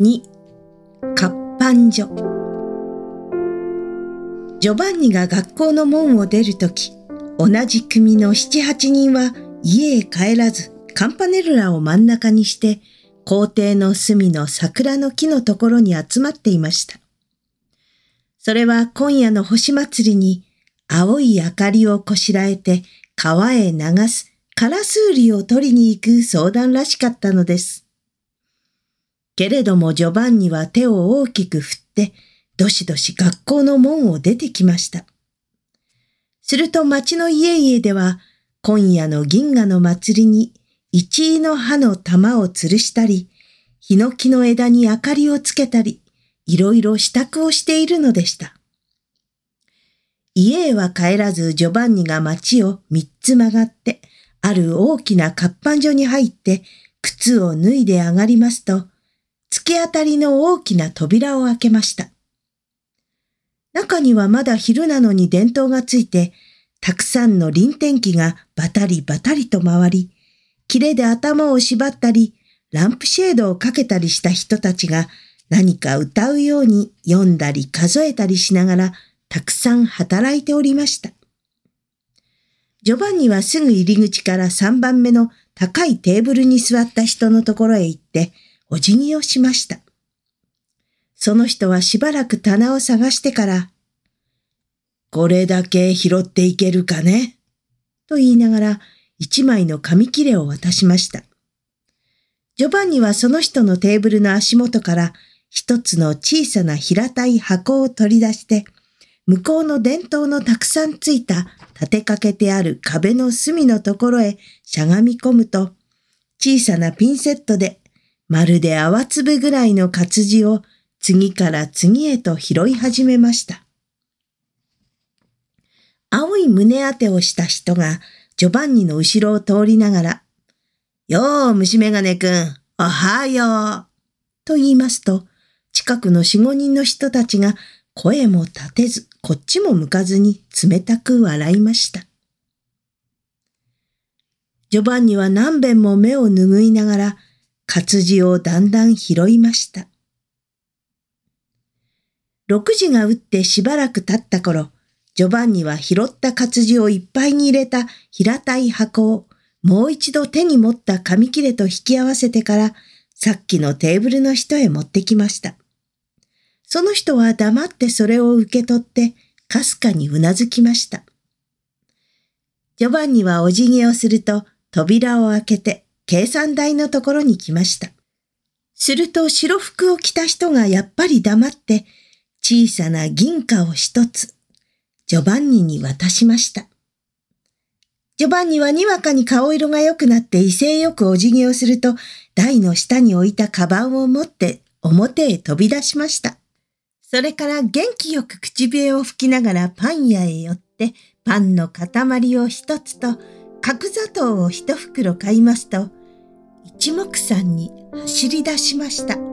2活版所ジョバンニが学校の門を出るとき、同じ組の七八人は家へ帰らず、カンパネルラを真ん中にして、校庭の隅の桜の木のところに集まっていました。それは今夜の星祭りに青い明かりをこしらえて川へ流すカラスウリを取りに行く相談らしかったのです。けれどもジョバンニは手を大きく振って、どしどし学校の門を出てきました。すると町の家々では、今夜の銀河の祭りに一位の葉の玉を吊るしたり、ヒノキの枝に明かりをつけたり、いろいろ支度をしているのでした。家へは帰らずジョバンニが町を三つ曲がって、ある大きな活版所に入って、靴を脱いで上がりますと、突き当たりの大きな扉を開けました。中にはまだ昼なのに電灯がついて、たくさんの臨天機がバタリバタリと回り、切れで頭を縛ったり、ランプシェードをかけたりした人たちが何か歌うように読んだり数えたりしながらたくさん働いておりました。ジョバンニはすぐ入り口から3番目の高いテーブルに座った人のところへ行って、お辞儀をしました。その人はしばらく棚を探してから、これだけ拾っていけるかね？と言いながら一枚の紙切れを渡しました。ジョバンニはその人のテーブルの足元から一つの小さな平たい箱を取り出して、向こうの電灯のたくさんついた立てかけてある壁の隅のところへしゃがみ込むと、小さなピンセットでまるで泡粒ぐらいの活字を次から次へと拾い始めました。青い胸当てをした人がジョバンニの後ろを通りながら、よー、虫眼鏡くん、おはよう。と言いますと、近くの四五人の人たちが声も立てず、こっちも向かずに冷たく笑いました。ジョバンニは何べんも目を拭いながら、活字をだんだん拾いました。六時が打ってしばらく経った頃、ジョバンニは拾った活字をいっぱいに入れた平たい箱をもう一度手に持った紙切れと引き合わせてから、さっきのテーブルの人へ持ってきました。その人は黙ってそれを受け取って、かすかにうなずきました。ジョバンニはお辞儀をすると、扉を開けて、計算台のところに来ました。すると白服を着た人がやっぱり黙って小さな銀貨を一つジョバンニに渡しました。ジョバンニはにわかに顔色が良くなって威勢よくお辞儀をすると台の下に置いたカバンを持って表へ飛び出しました。それから元気よく口笛を吹きながらパン屋へ寄ってパンの塊を一つと角砂糖を一袋買いますと、一目散に走り出しました。